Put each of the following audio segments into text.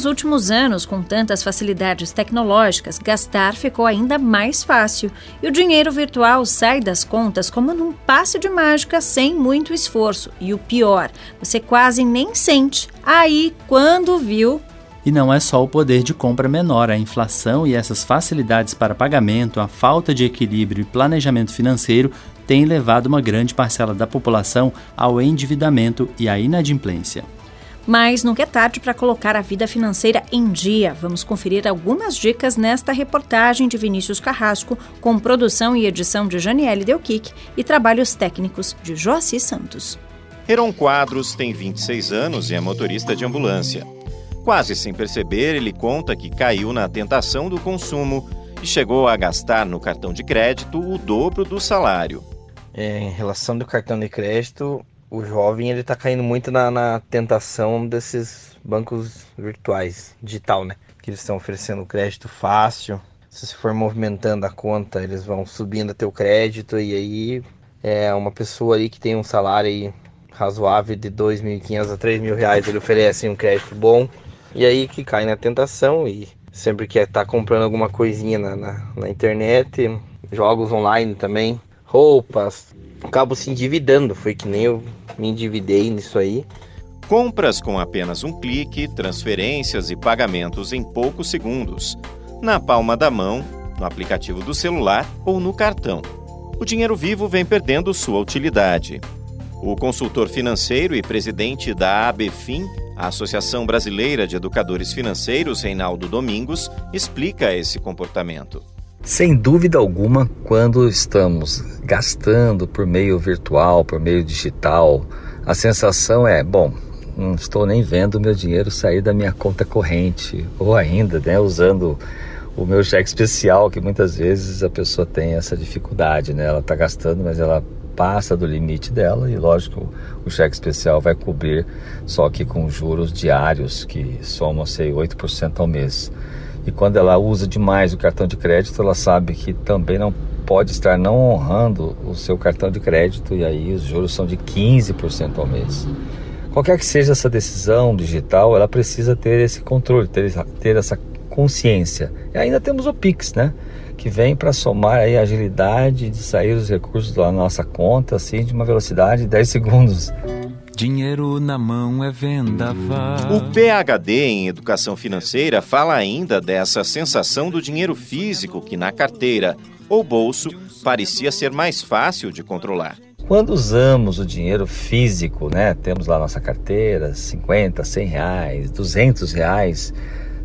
nos últimos anos, com tantas facilidades tecnológicas, gastar ficou ainda mais fácil e o dinheiro virtual sai das contas como num passe de mágica sem muito esforço. E o pior, você quase nem sente. Aí, quando viu, e não é só o poder de compra menor, a inflação e essas facilidades para pagamento, a falta de equilíbrio e planejamento financeiro têm levado uma grande parcela da população ao endividamento e à inadimplência. Mas nunca é tarde para colocar a vida financeira em dia. Vamos conferir algumas dicas nesta reportagem de Vinícius Carrasco, com produção e edição de Janiele Delquic e trabalhos técnicos de Joaci Santos. Heron Quadros tem 26 anos e é motorista de ambulância. Quase sem perceber, ele conta que caiu na tentação do consumo e chegou a gastar no cartão de crédito o dobro do salário. É, em relação do cartão de crédito, o jovem ele está caindo muito na, na, tentação desses bancos virtuais, digital, né? Que eles estão oferecendo crédito fácil. Se você for movimentando a conta, eles vão subindo teu crédito e aí é uma pessoa aí que tem um salário razoável de 2.500 a 3.000 reais, ele oferece um crédito bom e aí que cai na tentação e sempre quer estar tá comprando alguma coisinha na, na, na, internet, jogos online também, roupas, acabo se endividando, foi que nem eu me endividei nisso aí. Compras com apenas um clique, transferências e pagamentos em poucos segundos, na palma da mão, no aplicativo do celular ou no cartão. O dinheiro vivo vem perdendo sua utilidade. O consultor financeiro e presidente da ABFIN, a Associação Brasileira de Educadores Financeiros, Reinaldo Domingos, explica esse comportamento. Sem dúvida alguma, quando estamos gastando por meio virtual, por meio digital, a sensação é: bom, não estou nem vendo meu dinheiro sair da minha conta corrente, ou ainda, né, usando o meu cheque especial, que muitas vezes a pessoa tem essa dificuldade, né? Ela está gastando, mas ela passa do limite dela e lógico o cheque especial vai cobrir só que com juros diários que somam sei 8% ao mês. E quando ela usa demais o cartão de crédito, ela sabe que também não pode estar não honrando o seu cartão de crédito e aí os juros são de 15% ao mês. Qualquer que seja essa decisão digital, ela precisa ter esse controle, ter, ter essa consciência. E ainda temos o Pix, né? que vem para somar aí a agilidade de sair os recursos da nossa conta assim de uma velocidade de 10 segundos. Dinheiro na mão é vendaval. O PhD em Educação Financeira fala ainda dessa sensação do dinheiro físico que na carteira ou bolso parecia ser mais fácil de controlar. Quando usamos o dinheiro físico, né, temos lá nossa carteira, 50, 100 reais, 200 reais,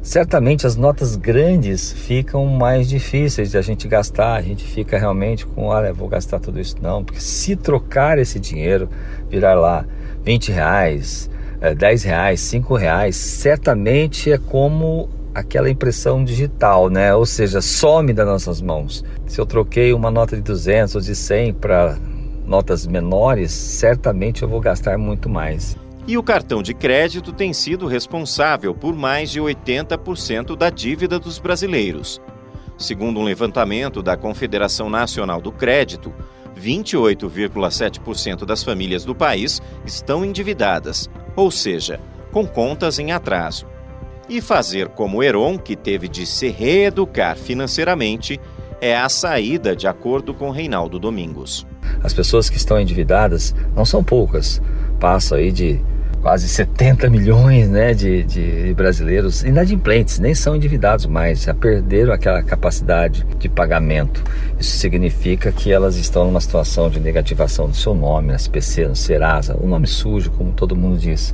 certamente as notas grandes ficam mais difíceis de a gente gastar. A gente fica realmente com, olha, vou gastar tudo isso não, porque se trocar esse dinheiro, virar lá 20 reais, 10 eh, reais, 5 reais, certamente é como aquela impressão digital, né? Ou seja, some das nossas mãos. Se eu troquei uma nota de 200 ou de 100 para notas menores, certamente eu vou gastar muito mais. E o cartão de crédito tem sido responsável por mais de 80% da dívida dos brasileiros. Segundo um levantamento da Confederação Nacional do Crédito, 28,7% das famílias do país estão endividadas, ou seja, com contas em atraso. E fazer como Heron, que teve de se reeducar financeiramente, é a saída, de acordo com Reinaldo Domingos. As pessoas que estão endividadas não são poucas, passam aí de quase 70 milhões né, de, de brasileiros inadimplentes, nem são endividados mais, já perderam aquela capacidade de pagamento. Isso significa que elas estão numa situação de negativação do seu nome, na SPC, no Serasa, o nome sujo, como todo mundo diz.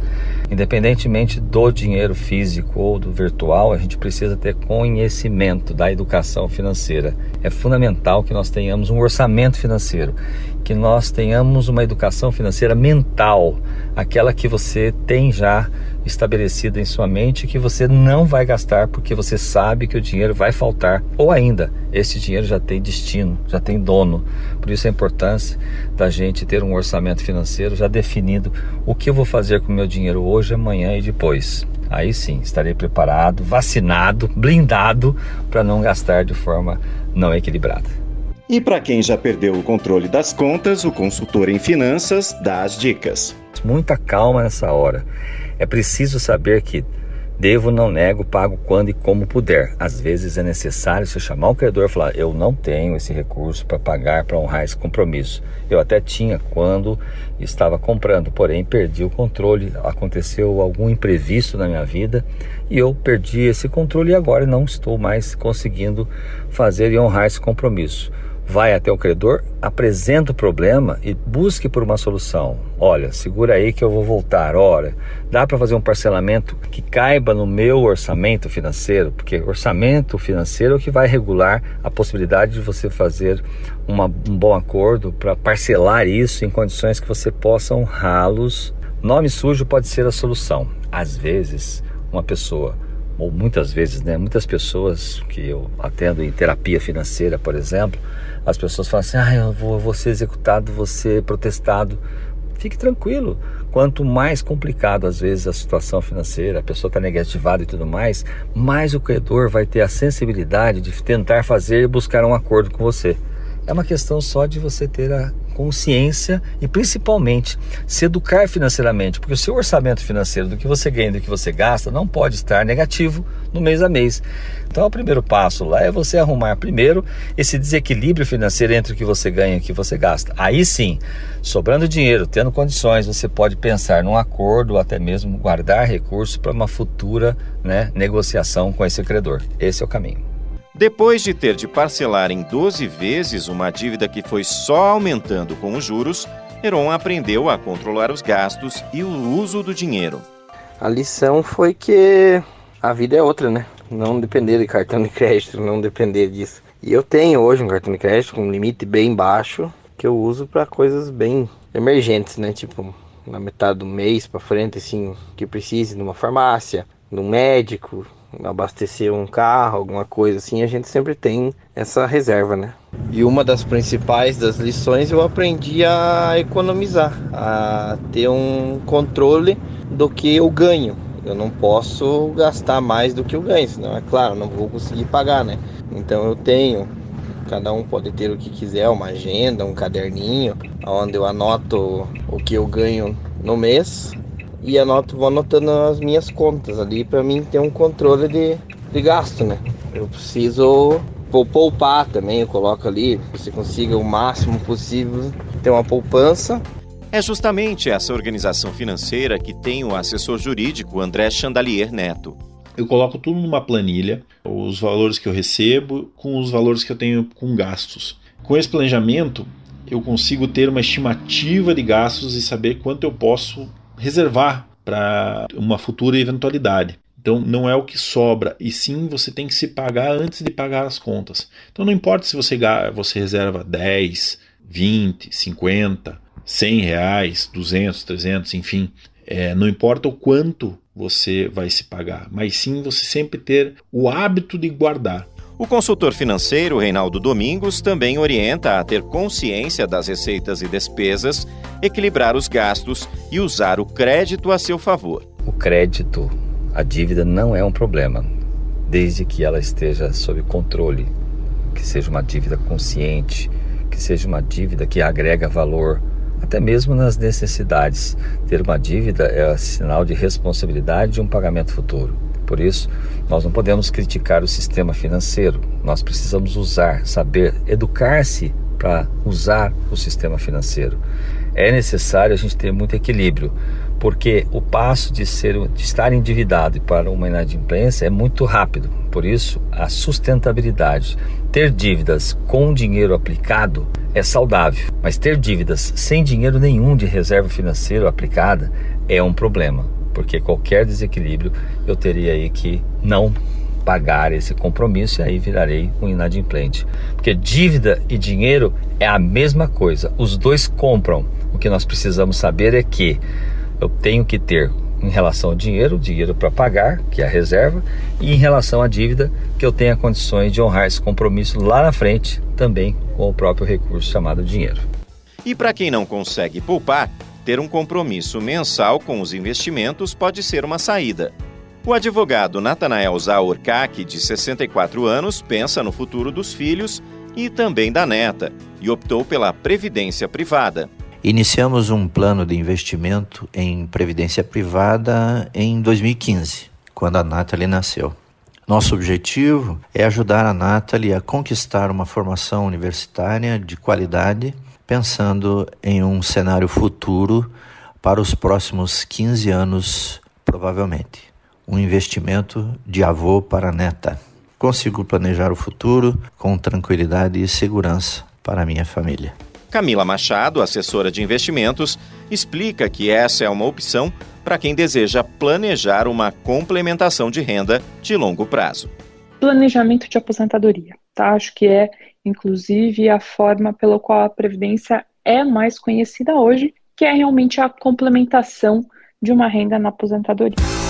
Independentemente do dinheiro físico ou do virtual, a gente precisa ter conhecimento da educação financeira. É fundamental que nós tenhamos um orçamento financeiro que nós tenhamos uma educação financeira mental, aquela que você tem já estabelecida em sua mente que você não vai gastar porque você sabe que o dinheiro vai faltar ou ainda esse dinheiro já tem destino, já tem dono. Por isso a importância da gente ter um orçamento financeiro já definido o que eu vou fazer com o meu dinheiro hoje, amanhã e depois. Aí sim, estarei preparado, vacinado, blindado para não gastar de forma não equilibrada. E para quem já perdeu o controle das contas, o consultor em finanças dá as dicas. Muita calma nessa hora. É preciso saber que Devo, não nego, pago quando e como puder. Às vezes é necessário se chamar o credor e falar: eu não tenho esse recurso para pagar, para honrar esse compromisso. Eu até tinha quando estava comprando, porém perdi o controle. Aconteceu algum imprevisto na minha vida e eu perdi esse controle e agora não estou mais conseguindo fazer e honrar esse compromisso vai até o credor, apresenta o problema e busque por uma solução. Olha, segura aí que eu vou voltar. Ora, dá para fazer um parcelamento que caiba no meu orçamento financeiro, porque orçamento financeiro é o que vai regular a possibilidade de você fazer uma, um bom acordo para parcelar isso em condições que você possa honrá-los. Nome sujo pode ser a solução. Às vezes, uma pessoa ou muitas vezes, né, muitas pessoas que eu atendo em terapia financeira, por exemplo, as pessoas falam assim: ah, eu vou, eu vou ser executado, vou ser protestado. Fique tranquilo. Quanto mais complicado às vezes a situação financeira, a pessoa está negativada e tudo mais, mais o credor vai ter a sensibilidade de tentar fazer e buscar um acordo com você. É uma questão só de você ter a consciência e principalmente se educar financeiramente, porque o seu orçamento financeiro do que você ganha e do que você gasta não pode estar negativo no mês a mês. Então, o primeiro passo lá é você arrumar primeiro esse desequilíbrio financeiro entre o que você ganha e o que você gasta. Aí sim, sobrando dinheiro, tendo condições, você pode pensar num acordo até mesmo guardar recursos para uma futura né, negociação com esse credor. Esse é o caminho. Depois de ter de parcelar em 12 vezes uma dívida que foi só aumentando com os juros, Heron aprendeu a controlar os gastos e o uso do dinheiro. A lição foi que a vida é outra, né? Não depender de cartão de crédito, não depender disso. E eu tenho hoje um cartão de crédito com um limite bem baixo que eu uso para coisas bem emergentes, né? Tipo, na metade do mês para frente, assim, que precise de uma farmácia, de um médico, abastecer um carro, alguma coisa assim, a gente sempre tem essa reserva, né? E uma das principais das lições eu aprendi a economizar, a ter um controle do que eu ganho. Eu não posso gastar mais do que eu ganho, senão é claro, não vou conseguir pagar, né? Então eu tenho cada um pode ter o que quiser, uma agenda, um caderninho, onde eu anoto o que eu ganho no mês e anoto, vou anotando as minhas contas ali para mim ter um controle de, de gasto, né? Eu preciso poupar também, eu coloco ali, você consiga o máximo possível ter uma poupança. É justamente essa organização financeira que tem o assessor jurídico André Chandalier Neto. Eu coloco tudo numa planilha, os valores que eu recebo com os valores que eu tenho com gastos. Com esse planejamento, eu consigo ter uma estimativa de gastos e saber quanto eu posso reservar para uma futura eventualidade. Então não é o que sobra, e sim você tem que se pagar antes de pagar as contas. Então não importa se você, você reserva 10, 20, 50, 100 reais, 200, 300, enfim. É, não importa o quanto você vai se pagar, mas sim você sempre ter o hábito de guardar. O consultor financeiro Reinaldo Domingos também orienta a ter consciência das receitas e despesas, equilibrar os gastos e usar o crédito a seu favor. O crédito, a dívida não é um problema, desde que ela esteja sob controle, que seja uma dívida consciente, que seja uma dívida que agrega valor, até mesmo nas necessidades. Ter uma dívida é sinal de responsabilidade de um pagamento futuro. Por isso, nós não podemos criticar o sistema financeiro. Nós precisamos usar, saber educar-se para usar o sistema financeiro. É necessário a gente ter muito equilíbrio, porque o passo de ser de estar endividado para uma inadimplência é muito rápido. Por isso, a sustentabilidade, ter dívidas com dinheiro aplicado é saudável, mas ter dívidas sem dinheiro nenhum de reserva financeira aplicada é um problema porque qualquer desequilíbrio eu teria aí que não pagar esse compromisso e aí virarei um inadimplente. Porque dívida e dinheiro é a mesma coisa, os dois compram. O que nós precisamos saber é que eu tenho que ter em relação ao dinheiro, dinheiro para pagar, que é a reserva, e em relação à dívida, que eu tenha condições de honrar esse compromisso lá na frente, também com o próprio recurso chamado dinheiro. E para quem não consegue poupar, ter um compromisso mensal com os investimentos pode ser uma saída. O advogado Natanael Zaurkak, de 64 anos, pensa no futuro dos filhos e também da neta e optou pela previdência privada. Iniciamos um plano de investimento em previdência privada em 2015 quando a Nathalie nasceu. Nosso objetivo é ajudar a Nathalie a conquistar uma formação universitária de qualidade, pensando em um cenário futuro para os próximos 15 anos, provavelmente. Um investimento de avô para neta. Consigo planejar o futuro com tranquilidade e segurança para a minha família. Camila Machado, assessora de investimentos, explica que essa é uma opção para quem deseja planejar uma complementação de renda de longo prazo. Planejamento de aposentadoria, tá? Acho que é, inclusive, a forma pela qual a Previdência é mais conhecida hoje, que é realmente a complementação de uma renda na aposentadoria.